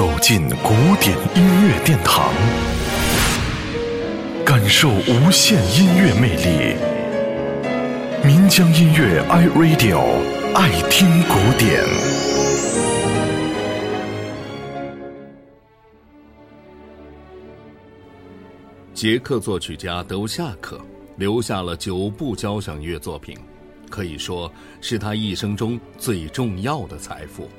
走进古典音乐殿堂，感受无限音乐魅力。民江音乐 iRadio 爱听古典。捷克作曲家德乌夏克留下了九部交响乐作品，可以说是他一生中最重要的财富。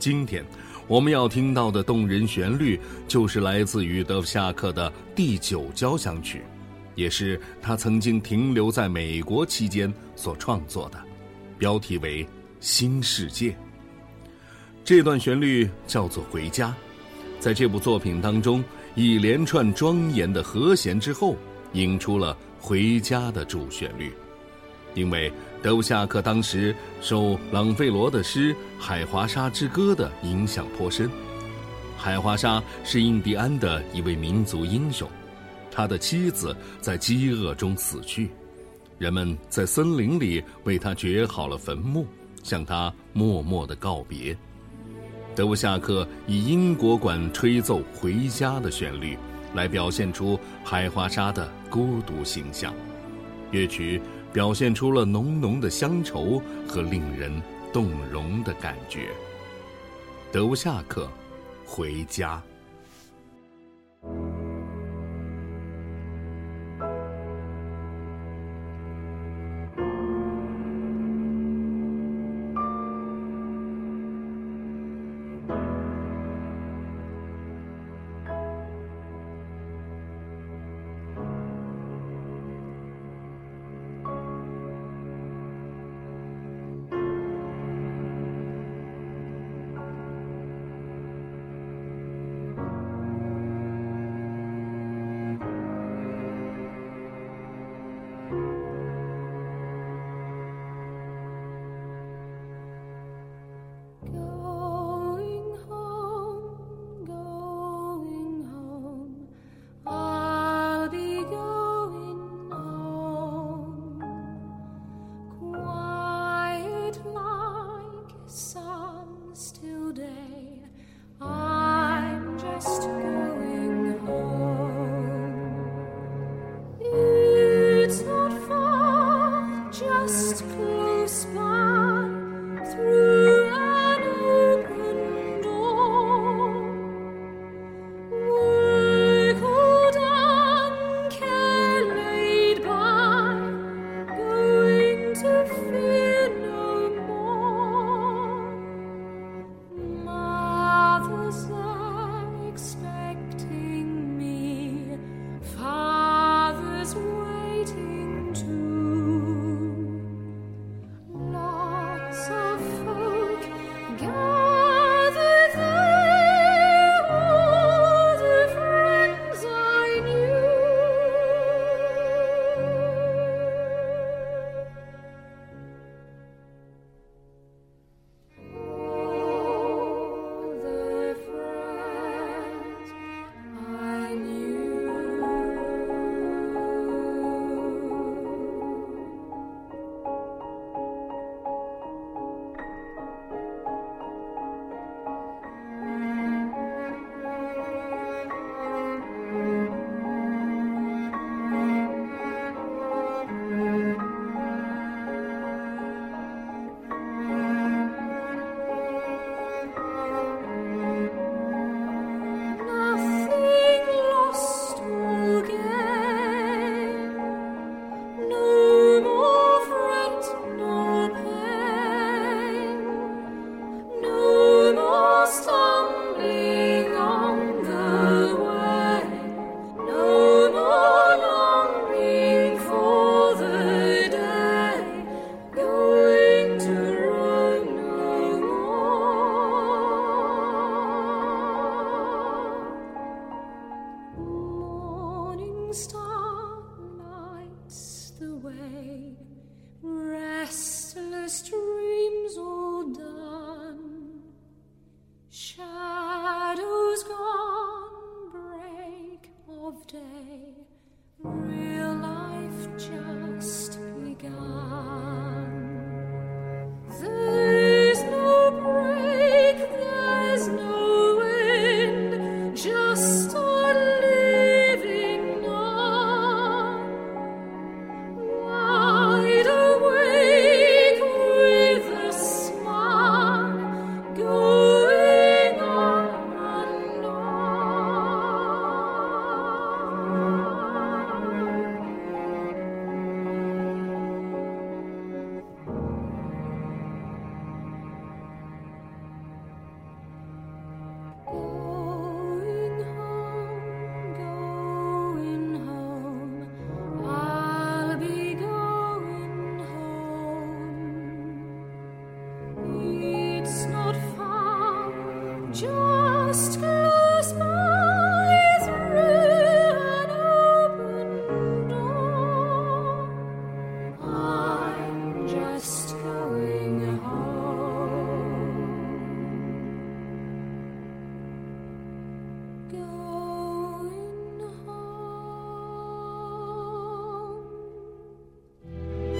今天。我们要听到的动人旋律，就是来自于德弗夏克的第九交响曲，也是他曾经停留在美国期间所创作的，标题为《新世界》。这段旋律叫做《回家》，在这部作品当中，一连串庄严的和弦之后，引出了《回家》的主旋律，因为。德布夏克当时受朗费罗的诗《海华沙之歌》的影响颇深。海华沙是印第安的一位民族英雄，他的妻子在饥饿中死去，人们在森林里为他掘好了坟墓，向他默默的告别。德布夏克以英国管吹奏《回家》的旋律，来表现出海华沙的孤独形象。乐曲。表现出了浓浓的乡愁和令人动容的感觉。德乌夏克，回家。stop.